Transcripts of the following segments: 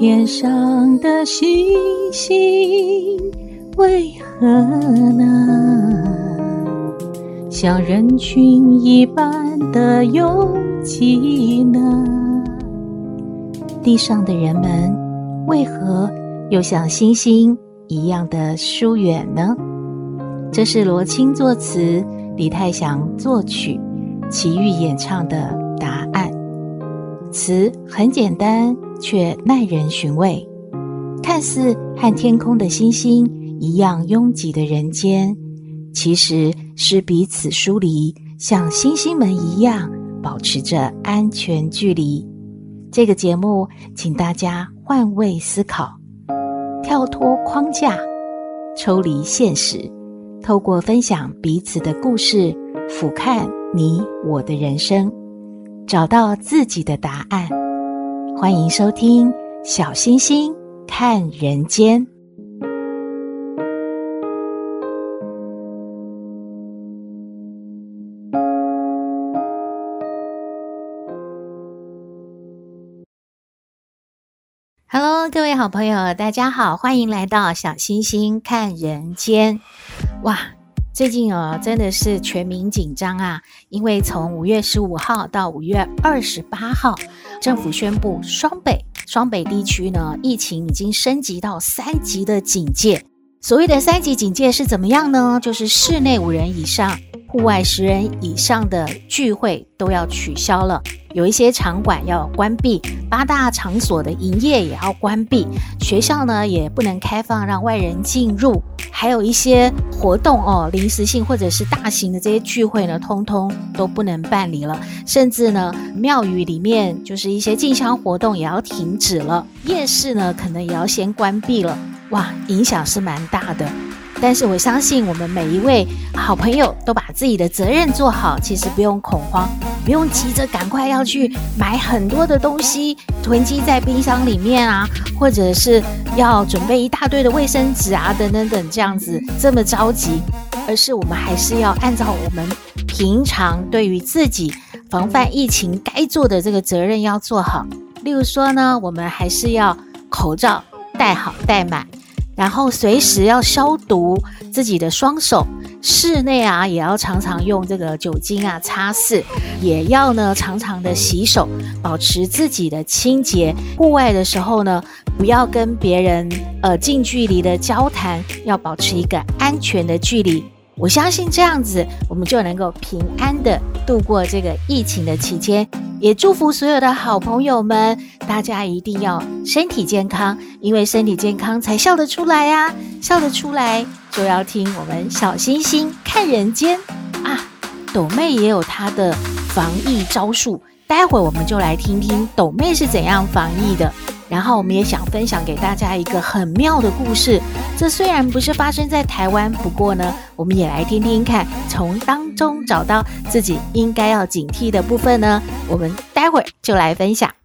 天上的星星为何呢？像人群一般的拥挤呢？地上的人们为何又像星星一样的疏远呢？这是罗青作词，李泰祥作曲，齐豫演唱的答案。词很简单，却耐人寻味。看似和天空的星星一样拥挤的人间，其实是彼此疏离，像星星们一样保持着安全距离。这个节目，请大家换位思考，跳脱框架，抽离现实，透过分享彼此的故事，俯瞰你我的人生，找到自己的答案。欢迎收听《小星星看人间》。各位好朋友，大家好，欢迎来到小星星看人间。哇，最近哦，真的是全民紧张啊！因为从五月十五号到五月二十八号，政府宣布双北双北地区呢，疫情已经升级到三级的警戒。所谓的三级警戒是怎么样呢？就是室内五人以上。户外十人以上的聚会都要取消了，有一些场馆要关闭，八大场所的营业也要关闭，学校呢也不能开放让外人进入，还有一些活动哦，临时性或者是大型的这些聚会呢，通通都不能办理了，甚至呢庙宇里面就是一些进香活动也要停止了，夜市呢可能也要先关闭了，哇，影响是蛮大的。但是我相信，我们每一位好朋友都把自己的责任做好，其实不用恐慌，不用急着赶快要去买很多的东西囤积在冰箱里面啊，或者是要准备一大堆的卫生纸啊，等等等这样子这么着急，而是我们还是要按照我们平常对于自己防范疫情该做的这个责任要做好。例如说呢，我们还是要口罩戴好戴满。然后随时要消毒自己的双手，室内啊也要常常用这个酒精啊擦拭，也要呢常常的洗手，保持自己的清洁。户外的时候呢，不要跟别人呃近距离的交谈，要保持一个安全的距离。我相信这样子，我们就能够平安的度过这个疫情的期间。也祝福所有的好朋友们，大家一定要身体健康，因为身体健康才笑得出来呀！笑得出来就要听我们小星星看人间啊！斗妹也有她的防疫招数，待会我们就来听听斗妹是怎样防疫的。然后我们也想分享给大家一个很妙的故事。这虽然不是发生在台湾，不过呢，我们也来听听看，从当中找到自己应该要警惕的部分呢。我们待会儿就来分享。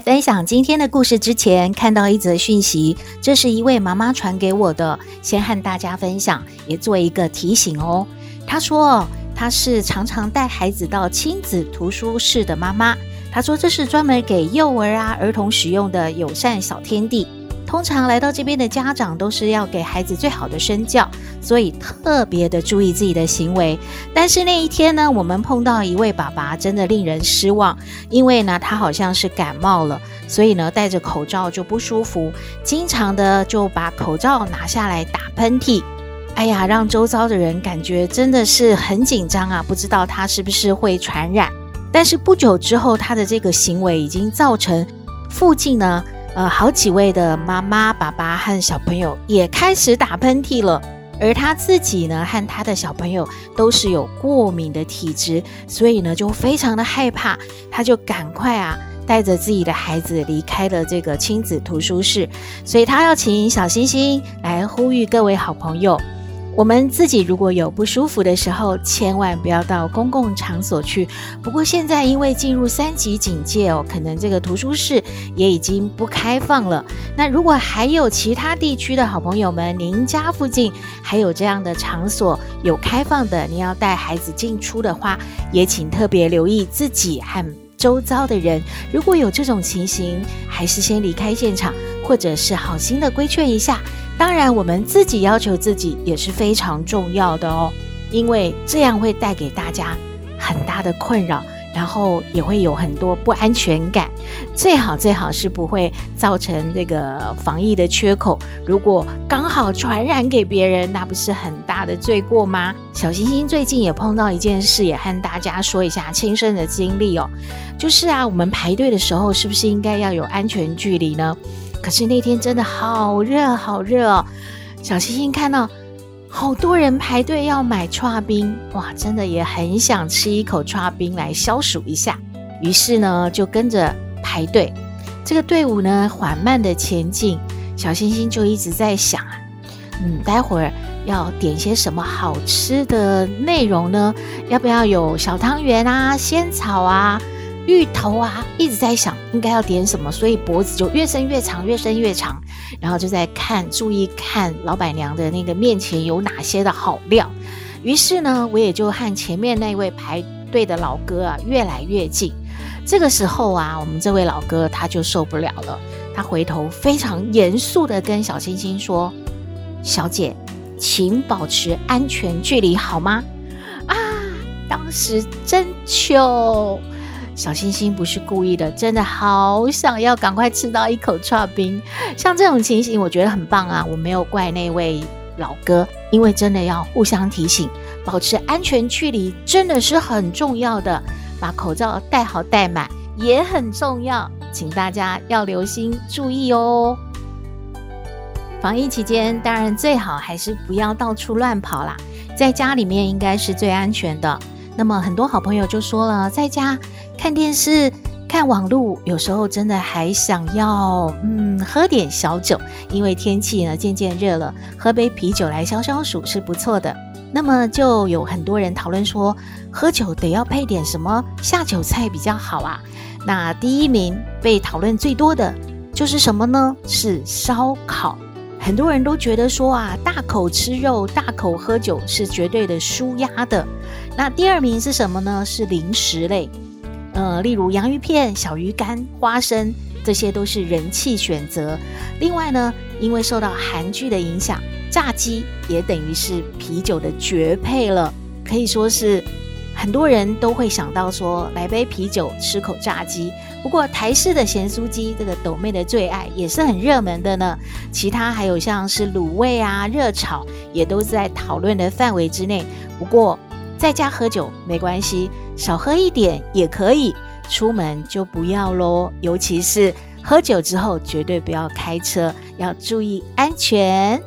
分享今天的故事之前，看到一则讯息，这是一位妈妈传给我的，先和大家分享，也做一个提醒哦。她说，她是常常带孩子到亲子图书室的妈妈。她说，这是专门给幼儿啊儿童使用的友善小天地。通常来到这边的家长都是要给孩子最好的身教，所以特别的注意自己的行为。但是那一天呢，我们碰到一位爸爸，真的令人失望，因为呢，他好像是感冒了，所以呢，戴着口罩就不舒服，经常的就把口罩拿下来打喷嚏。哎呀，让周遭的人感觉真的是很紧张啊，不知道他是不是会传染。但是不久之后，他的这个行为已经造成附近呢。呃，好几位的妈妈、爸爸和小朋友也开始打喷嚏了，而他自己呢，和他的小朋友都是有过敏的体质，所以呢，就非常的害怕，他就赶快啊，带着自己的孩子离开了这个亲子图书室。所以他要请小星星来呼吁各位好朋友，我们自己如果有不舒服的时候，千万不要到公共场所去。不过现在因为进入三级警戒哦，可能这个图书室也已经不开放了。那如果还有其他地区的好朋友们，您家附近还有这样的场所有开放的，您要带孩子进出的话，也请特别留意自己和周遭的人。如果有这种情形，还是先离开现场，或者是好心的规劝一下。当然，我们自己要求自己也是非常重要的哦，因为这样会带给大家很大的困扰，然后也会有很多不安全感。最好最好是不会造成这个防疫的缺口。如果刚好传染给别人，那不是很大的罪过吗？小星星最近也碰到一件事，也和大家说一下亲身的经历哦。就是啊，我们排队的时候是不是应该要有安全距离呢？可是那天真的好热好热哦，小星星看到好多人排队要买剉冰，哇，真的也很想吃一口剉冰来消暑一下。于是呢，就跟着排队。这个队伍呢，缓慢的前进，小星星就一直在想啊，嗯，待会儿要点些什么好吃的内容呢？要不要有小汤圆啊、仙草啊？芋头啊，一直在想应该要点什么，所以脖子就越伸越长，越伸越长。然后就在看，注意看老板娘的那个面前有哪些的好料。于是呢，我也就和前面那位排队的老哥啊越来越近。这个时候啊，我们这位老哥他就受不了了，他回头非常严肃地跟小星星说：“小姐，请保持安全距离好吗？”啊，当时真糗。小星星不是故意的，真的好想要赶快吃到一口剉冰。像这种情形，我觉得很棒啊！我没有怪那位老哥，因为真的要互相提醒，保持安全距离真的是很重要的。把口罩戴好戴满也很重要，请大家要留心注意哦。防疫期间，当然最好还是不要到处乱跑啦，在家里面应该是最安全的。那么很多好朋友就说了，在家看电视、看网络，有时候真的还想要嗯喝点小酒，因为天气呢渐渐热了，喝杯啤酒来消消暑是不错的。那么就有很多人讨论说，喝酒得要配点什么下酒菜比较好啊？那第一名被讨论最多的就是什么呢？是烧烤。很多人都觉得说啊，大口吃肉、大口喝酒是绝对的舒压的。那第二名是什么呢？是零食类，呃，例如洋芋片、小鱼干、花生，这些都是人气选择。另外呢，因为受到韩剧的影响，炸鸡也等于是啤酒的绝配了，可以说是。很多人都会想到说，来杯啤酒，吃口炸鸡。不过台式的咸酥鸡，这个斗妹的最爱，也是很热门的呢。其他还有像是卤味啊、热炒，也都在讨论的范围之内。不过在家喝酒没关系，少喝一点也可以。出门就不要喽，尤其是喝酒之后，绝对不要开车，要注意安全。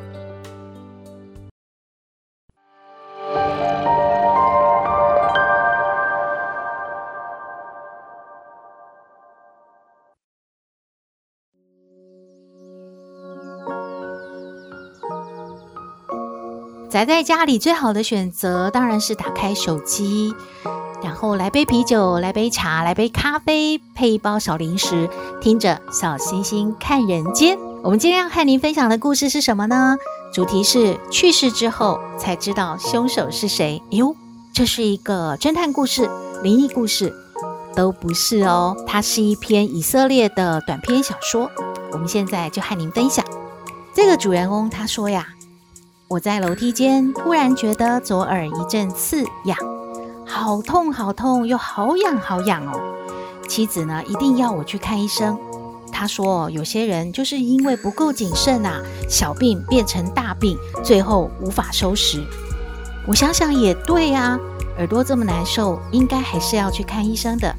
宅在家里最好的选择当然是打开手机，然后来杯啤酒，来杯茶，来杯咖啡，配一包小零食，听着小星星看人间。我们今天要和您分享的故事是什么呢？主题是去世之后才知道凶手是谁。哟，这是一个侦探故事、灵异故事，都不是哦。它是一篇以色列的短篇小说。我们现在就和您分享。这个主人公他说呀。我在楼梯间突然觉得左耳一阵刺痒，好痛好痛，又好痒好痒哦。妻子呢，一定要我去看医生。他说，有些人就是因为不够谨慎啊，小病变成大病，最后无法收拾。我想想也对啊，耳朵这么难受，应该还是要去看医生的。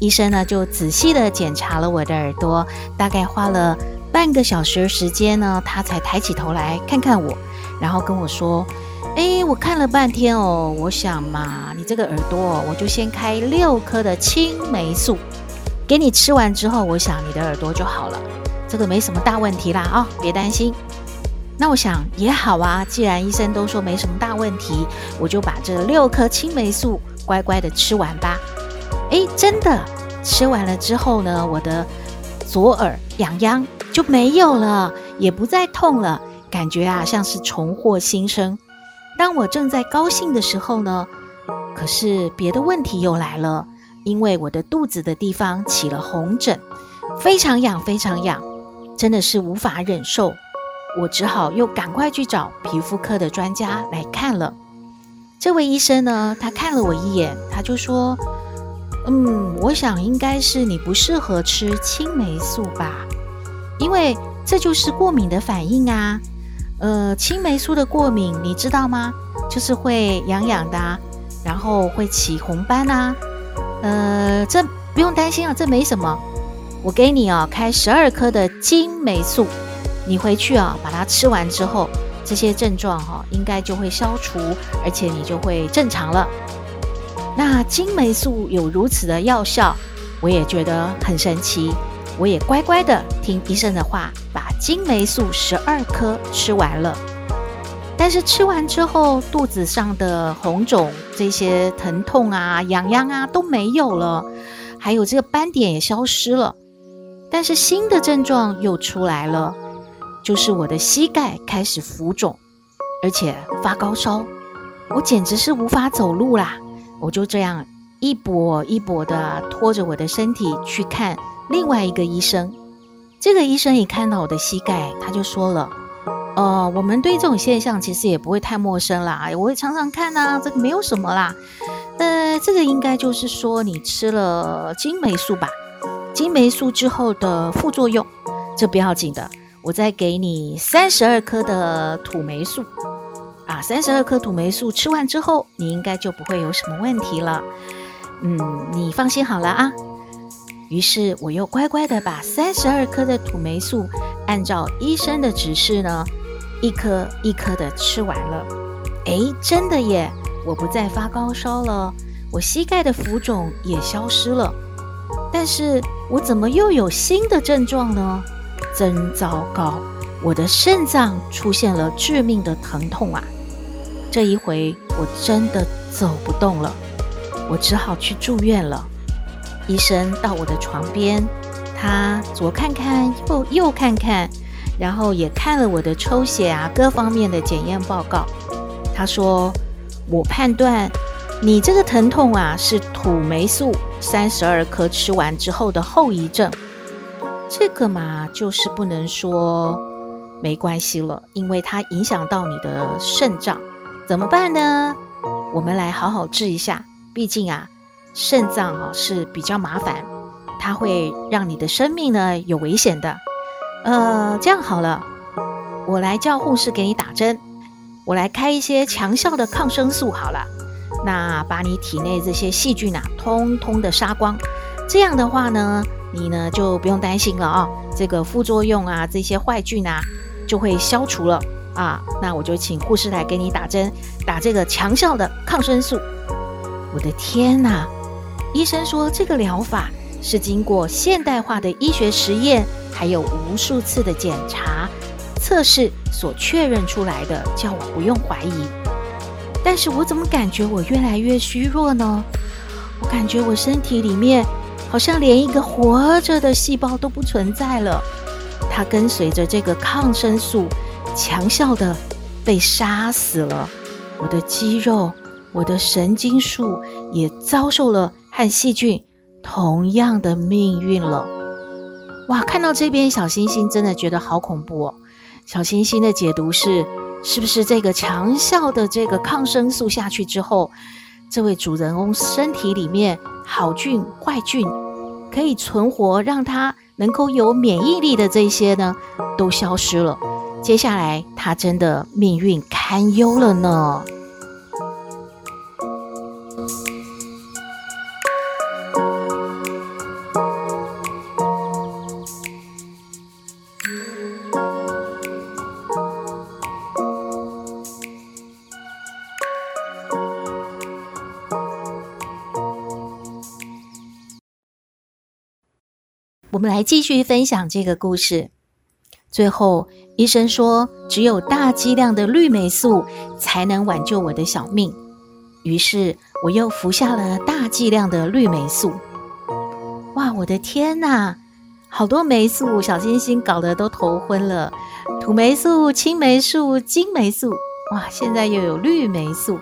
医生呢，就仔细地检查了我的耳朵，大概花了半个小时时间呢，他才抬起头来看看我。然后跟我说：“哎，我看了半天哦，我想嘛，你这个耳朵，我就先开六颗的青霉素给你吃完之后，我想你的耳朵就好了，这个没什么大问题啦啊，别担心。”那我想也好啊，既然医生都说没什么大问题，我就把这六颗青霉素乖乖的吃完吧。诶，真的吃完了之后呢，我的左耳痒痒就没有了，也不再痛了，感觉啊像是重获新生。当我正在高兴的时候呢，可是别的问题又来了，因为我的肚子的地方起了红疹，非常痒，非常痒，真的是无法忍受。我只好又赶快去找皮肤科的专家来看了。这位医生呢，他看了我一眼，他就说：“嗯，我想应该是你不适合吃青霉素吧，因为这就是过敏的反应啊。呃，青霉素的过敏你知道吗？就是会痒痒的啊，然后会起红斑啊。呃，这不用担心啊，这没什么。我给你啊，开十二颗的金霉素。”你回去啊，把它吃完之后，这些症状哈应该就会消除，而且你就会正常了。那金霉素有如此的药效，我也觉得很神奇。我也乖乖的听医生的话，把金霉素十二颗吃完了。但是吃完之后，肚子上的红肿、这些疼痛啊、痒痒啊都没有了，还有这个斑点也消失了。但是新的症状又出来了。就是我的膝盖开始浮肿，而且发高烧，我简直是无法走路啦！我就这样一跛一跛的拖着我的身体去看另外一个医生。这个医生一看到我的膝盖，他就说了：“呃，我们对这种现象其实也不会太陌生啦，我会常常看呐，这个没有什么啦。呃，这个应该就是说你吃了金霉素吧？金霉素之后的副作用，这不要紧的。”我再给你三十二颗的土霉素，啊，三十二颗土霉素吃完之后，你应该就不会有什么问题了。嗯，你放心好了啊。于是我又乖乖的把三十二颗的土霉素，按照医生的指示呢，一颗一颗的吃完了。诶，真的耶，我不再发高烧了，我膝盖的浮肿也消失了。但是我怎么又有新的症状呢？真糟糕！我的肾脏出现了致命的疼痛啊！这一回我真的走不动了，我只好去住院了。医生到我的床边，他左看看，右右看看，然后也看了我的抽血啊，各方面的检验报告。他说：“我判断你这个疼痛啊，是土霉素三十二颗吃完之后的后遗症。”这个嘛，就是不能说没关系了，因为它影响到你的肾脏，怎么办呢？我们来好好治一下。毕竟啊，肾脏啊是比较麻烦，它会让你的生命呢有危险的。呃，这样好了，我来叫护士给你打针，我来开一些强效的抗生素好了，那把你体内这些细菌啊，通通的杀光。这样的话呢，你呢就不用担心了啊，这个副作用啊，这些坏菌啊就会消除了啊。那我就请护士来给你打针，打这个强效的抗生素。我的天哪！医生说这个疗法是经过现代化的医学实验，还有无数次的检查测试所确认出来的，叫我不用怀疑。但是我怎么感觉我越来越虚弱呢？我感觉我身体里面。好像连一个活着的细胞都不存在了，它跟随着这个抗生素强效的被杀死了。我的肌肉、我的神经束也遭受了和细菌同样的命运了。哇，看到这边小星星真的觉得好恐怖哦。小星星的解读是：是不是这个强效的这个抗生素下去之后，这位主人翁身体里面好菌、坏菌？可以存活，让他能够有免疫力的这些呢，都消失了。接下来他真的命运堪忧了呢。我们来继续分享这个故事。最后医生说，只有大剂量的氯霉素才能挽救我的小命。于是我又服下了大剂量的氯霉素。哇，我的天哪！好多霉素，小星星搞得都头昏了。土霉素、青霉素、金霉素，哇，现在又有绿霉素。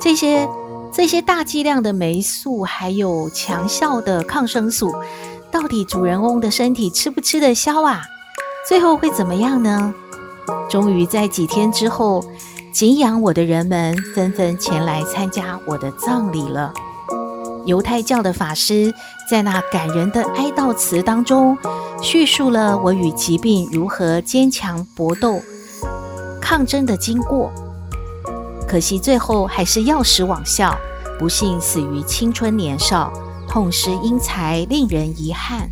这些这些大剂量的霉素，还有强效的抗生素，到底主人翁的身体吃不吃得消啊？最后会怎么样呢？终于在几天之后。敬仰我的人们纷纷前来参加我的葬礼了。犹太教的法师在那感人的哀悼词当中，叙述了我与疾病如何坚强搏斗、抗争的经过。可惜最后还是药石罔效，不幸死于青春年少，痛失英才，令人遗憾。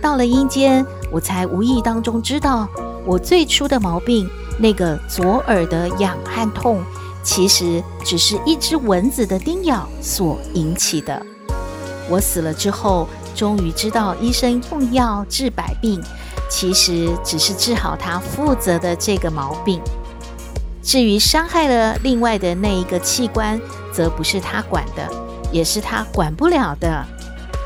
到了阴间，我才无意当中知道我最初的毛病。那个左耳的痒和痛，其实只是一只蚊子的叮咬所引起的。我死了之后，终于知道医生用药治百病，其实只是治好他负责的这个毛病。至于伤害了另外的那一个器官，则不是他管的，也是他管不了的。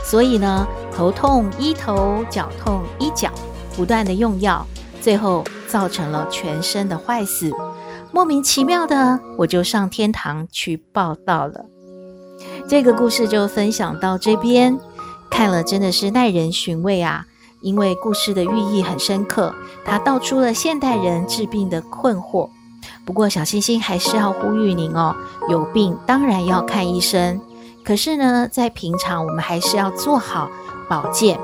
所以呢，头痛医头，脚痛医脚，不断的用药，最后。造成了全身的坏死，莫名其妙的我就上天堂去报到了。这个故事就分享到这边，看了真的是耐人寻味啊！因为故事的寓意很深刻，它道出了现代人治病的困惑。不过小星星还是要呼吁您哦，有病当然要看医生，可是呢，在平常我们还是要做好保健，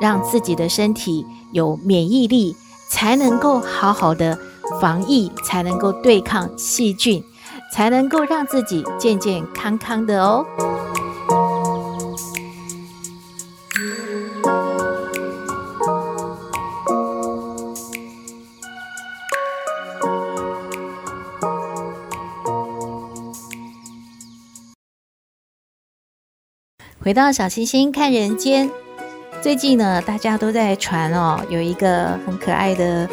让自己的身体有免疫力。才能够好好的防疫，才能够对抗细菌，才能够让自己健健康康的哦。回到小星星看人间。最近呢，大家都在传哦，有一个很可爱的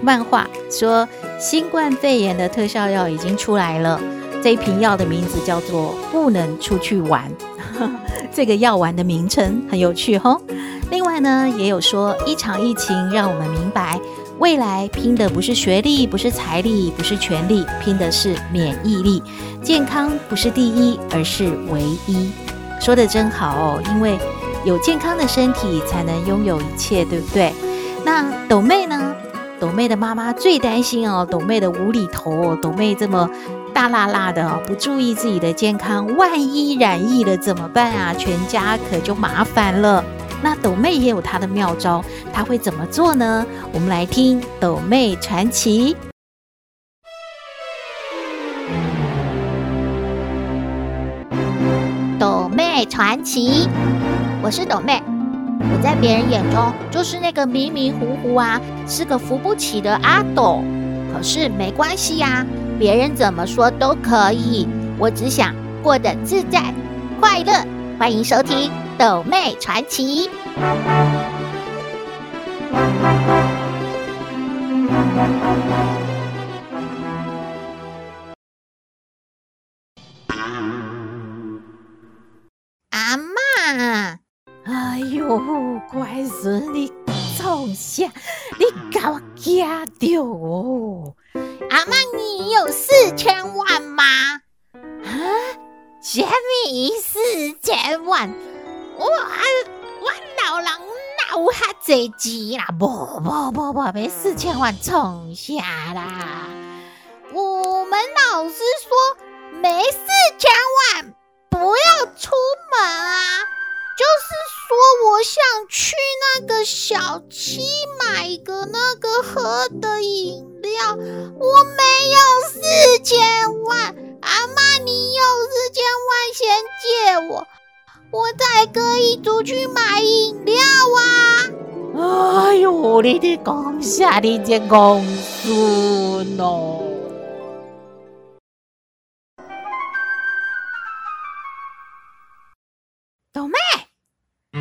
漫画，说新冠肺炎的特效药已经出来了。这一瓶药的名字叫做“不能出去玩”，这个药丸的名称很有趣哦。另外呢，也有说一场疫情让我们明白，未来拼的不是学历，不是财力，不是权力，拼的是免疫力。健康不是第一，而是唯一。说得真好哦，因为。有健康的身体，才能拥有一切，对不对？那斗妹呢？斗妹的妈妈最担心哦，斗妹的无厘头哦，斗妹这么大辣辣的，不注意自己的健康，万一染疫了怎么办啊？全家可就麻烦了。那斗妹也有她的妙招，她会怎么做呢？我们来听斗妹传奇。传奇。我是斗妹，我在别人眼中就是那个迷迷糊糊啊，是个扶不起的阿斗。可是没关系呀，别人怎么说都可以，我只想过得自在快乐。欢迎收听《斗妹传奇》。乖孙，你从下，你给我惊到哦！阿妈，你有四千万吗？啊？什么四千万？我我老人哪有哈多钱啦？不不不不，没四千万从下啦！我们老师说没四千万，不要出门啊！就是说，我想去那个小七买个那个喝的饮料，我没有四千万，阿妈，你有四千万先借我，我才可以出去买饮料啊！哎呦，你的公下你的公孙哦！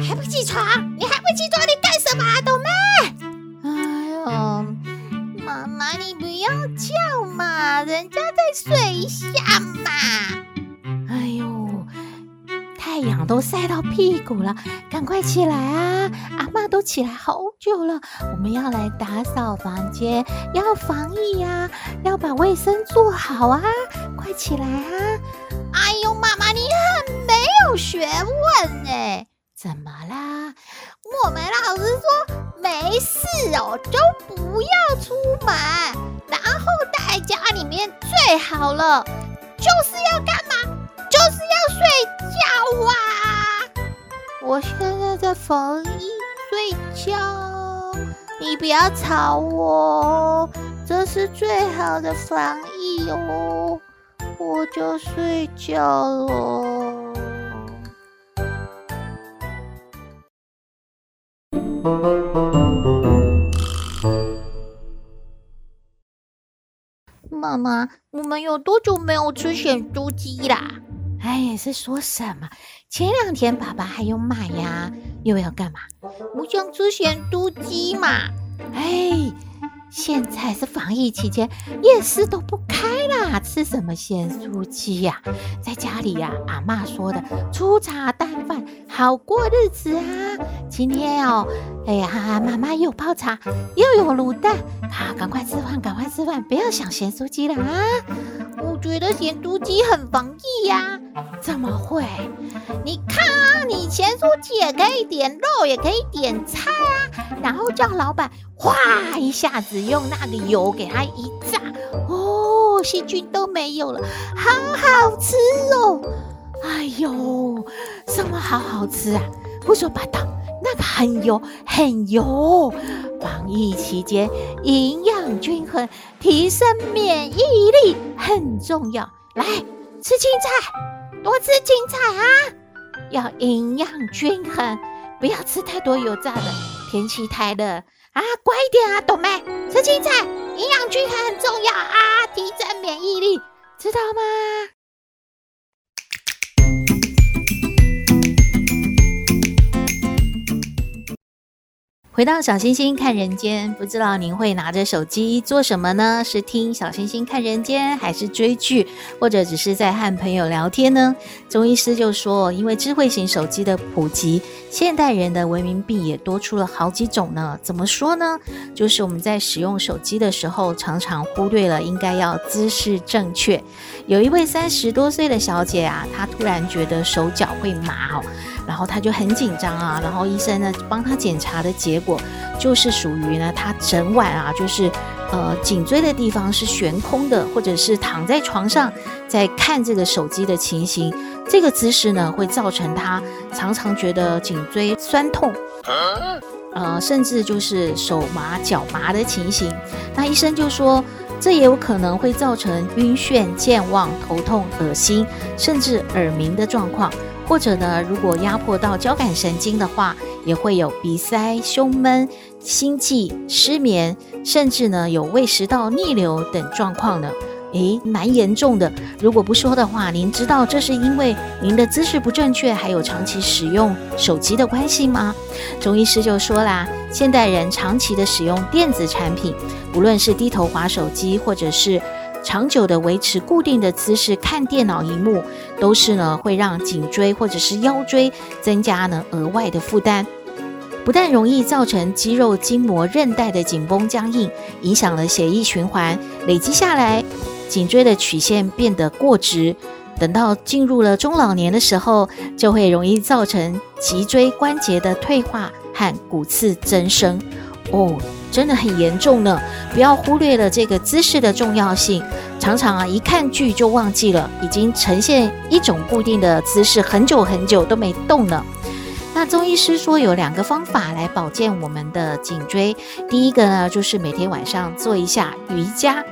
还不起床？你还不起床？你干什么、啊？懂吗？哎呦，妈妈，你不要叫嘛，人家在睡一下嘛。哎呦，太阳都晒到屁股了，赶快起来啊！阿妈都起来好久了，我们要来打扫房间，要防疫呀、啊，要把卫生做好啊！快起来啊！哎呦，妈妈，你很没有学问哎、怎么啦？我们老师说没事哦，就不要出门，然后待在家里面最好了。就是要干嘛？就是要睡觉啊！我现在在防疫睡觉，你不要吵我，这是最好的防疫哦。我就睡觉了。妈妈，我们有多久没有吃咸猪鸡啦？哎，是说什么？前两天爸爸还有买呀，又要干嘛？我想吃咸猪鸡嘛。哎。现在是防疫期间，夜市都不开啦，吃什么咸酥鸡呀？在家里呀，阿妈说的粗茶淡饭，好过日子啊。今天哦，哎呀，妈妈又泡茶，又有卤蛋，好，赶快吃饭，赶快吃饭，不要想咸酥鸡了啊！觉得咸酥鸡很防疫呀。怎么会？你看啊，你咸酥鸡也可以点肉，也可以点菜啊，然后叫老板哗一下子用那个油给它一炸，哦，细菌都没有了，好好吃哦！哎呦，什么好好吃啊？胡说八道，那个很油，很油。防疫期间营养均衡，提升免疫力很重要。来吃青菜，多吃青菜啊！要营养均衡，不要吃太多油炸的。天气太热。啊，乖一点啊，懂没？吃青菜，营养均衡很重要啊，提升免疫力，知道吗？回到小星星看人间，不知道您会拿着手机做什么呢？是听小星星看人间，还是追剧，或者只是在和朋友聊天呢？中医师就说，因为智慧型手机的普及，现代人的文明病也多出了好几种呢。怎么说呢？就是我们在使用手机的时候，常常忽略了应该要姿势正确。有一位三十多岁的小姐啊，她突然觉得手脚会麻哦。然后他就很紧张啊，然后医生呢帮他检查的结果就是属于呢，他整晚啊就是呃颈椎的地方是悬空的，或者是躺在床上在看这个手机的情形，这个姿势呢会造成他常常觉得颈椎酸痛，呃甚至就是手麻脚麻的情形。那医生就说，这也有可能会造成晕眩、健忘、头痛、恶心，甚至耳鸣的状况。或者呢，如果压迫到交感神经的话，也会有鼻塞、胸闷、心悸、失眠，甚至呢有胃食道逆流等状况呢。诶，蛮严重的。如果不说的话，您知道这是因为您的姿势不正确，还有长期使用手机的关系吗？中医师就说啦，现代人长期的使用电子产品，无论是低头滑手机，或者是长久的维持固定的姿势看电脑荧幕，都是呢会让颈椎或者是腰椎增加呢额外的负担，不但容易造成肌肉、筋膜、韧带的紧绷僵硬，影响了血液循环，累积下来，颈椎的曲线变得过直，等到进入了中老年的时候，就会容易造成脊椎关节的退化和骨刺增生。哦。真的很严重呢，不要忽略了这个姿势的重要性。常常啊，一看剧就忘记了，已经呈现一种固定的姿势，很久很久都没动了。那中医师说有两个方法来保健我们的颈椎，第一个呢，就是每天晚上做一下瑜伽。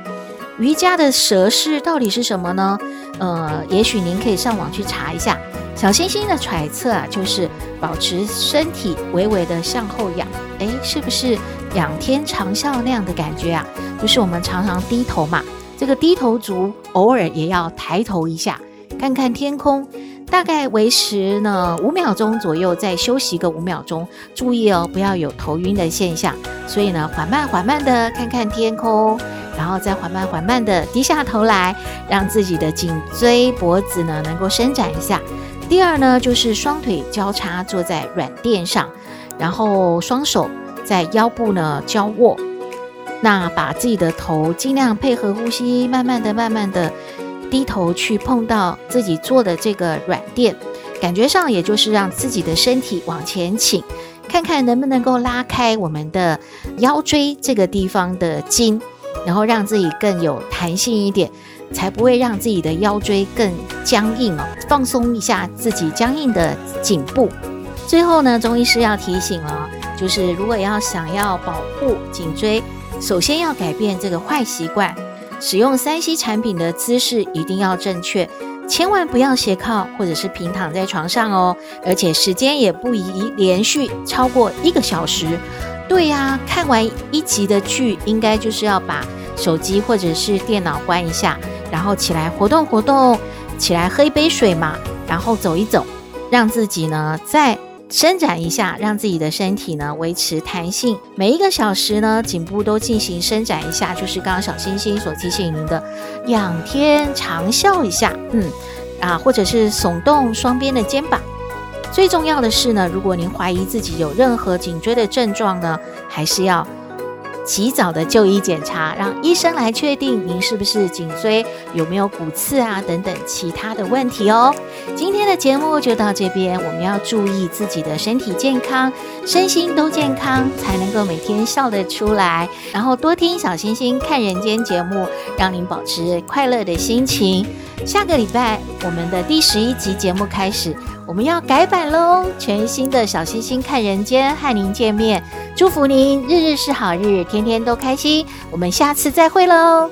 瑜伽的蛇式到底是什么呢？呃，也许您可以上网去查一下。小星星的揣测啊，就是保持身体微微的向后仰，诶，是不是？仰天长啸那样的感觉啊，就是我们常常低头嘛，这个低头族偶尔也要抬头一下，看看天空，大概维持呢五秒钟左右，再休息个五秒钟，注意哦，不要有头晕的现象。所以呢，缓慢缓慢的看看天空，然后再缓慢缓慢的低下头来，让自己的颈椎脖子呢能够伸展一下。第二呢，就是双腿交叉坐在软垫上，然后双手在腰部呢交握，那把自己的头尽量配合呼吸，慢慢的、慢慢的低头去碰到自己坐的这个软垫，感觉上也就是让自己的身体往前倾，看看能不能够拉开我们的腰椎这个地方的筋，然后让自己更有弹性一点。才不会让自己的腰椎更僵硬哦，放松一下自己僵硬的颈部。最后呢，中医师要提醒了，就是如果要想要保护颈椎，首先要改变这个坏习惯，使用三 C 产品的姿势一定要正确，千万不要斜靠或者是平躺在床上哦，而且时间也不宜连续超过一个小时。对呀，看完一集的剧，应该就是要把手机或者是电脑关一下。然后起来活动活动，起来喝一杯水嘛，然后走一走，让自己呢再伸展一下，让自己的身体呢维持弹性。每一个小时呢，颈部都进行伸展一下，就是刚刚小星星所提醒您的，仰天长啸一下，嗯啊，或者是耸动双边的肩膀。最重要的是呢，如果您怀疑自己有任何颈椎的症状呢，还是要。及早的就医检查，让医生来确定您是不是颈椎有没有骨刺啊等等其他的问题哦。今天的节目就到这边，我们要注意自己的身体健康，身心都健康，才能够每天笑得出来。然后多听小星星看人间节目，让您保持快乐的心情。下个礼拜我们的第十一集节目开始。我们要改版喽！全新的小星星看人间，和您见面，祝福您日日是好日，天天都开心。我们下次再会喽！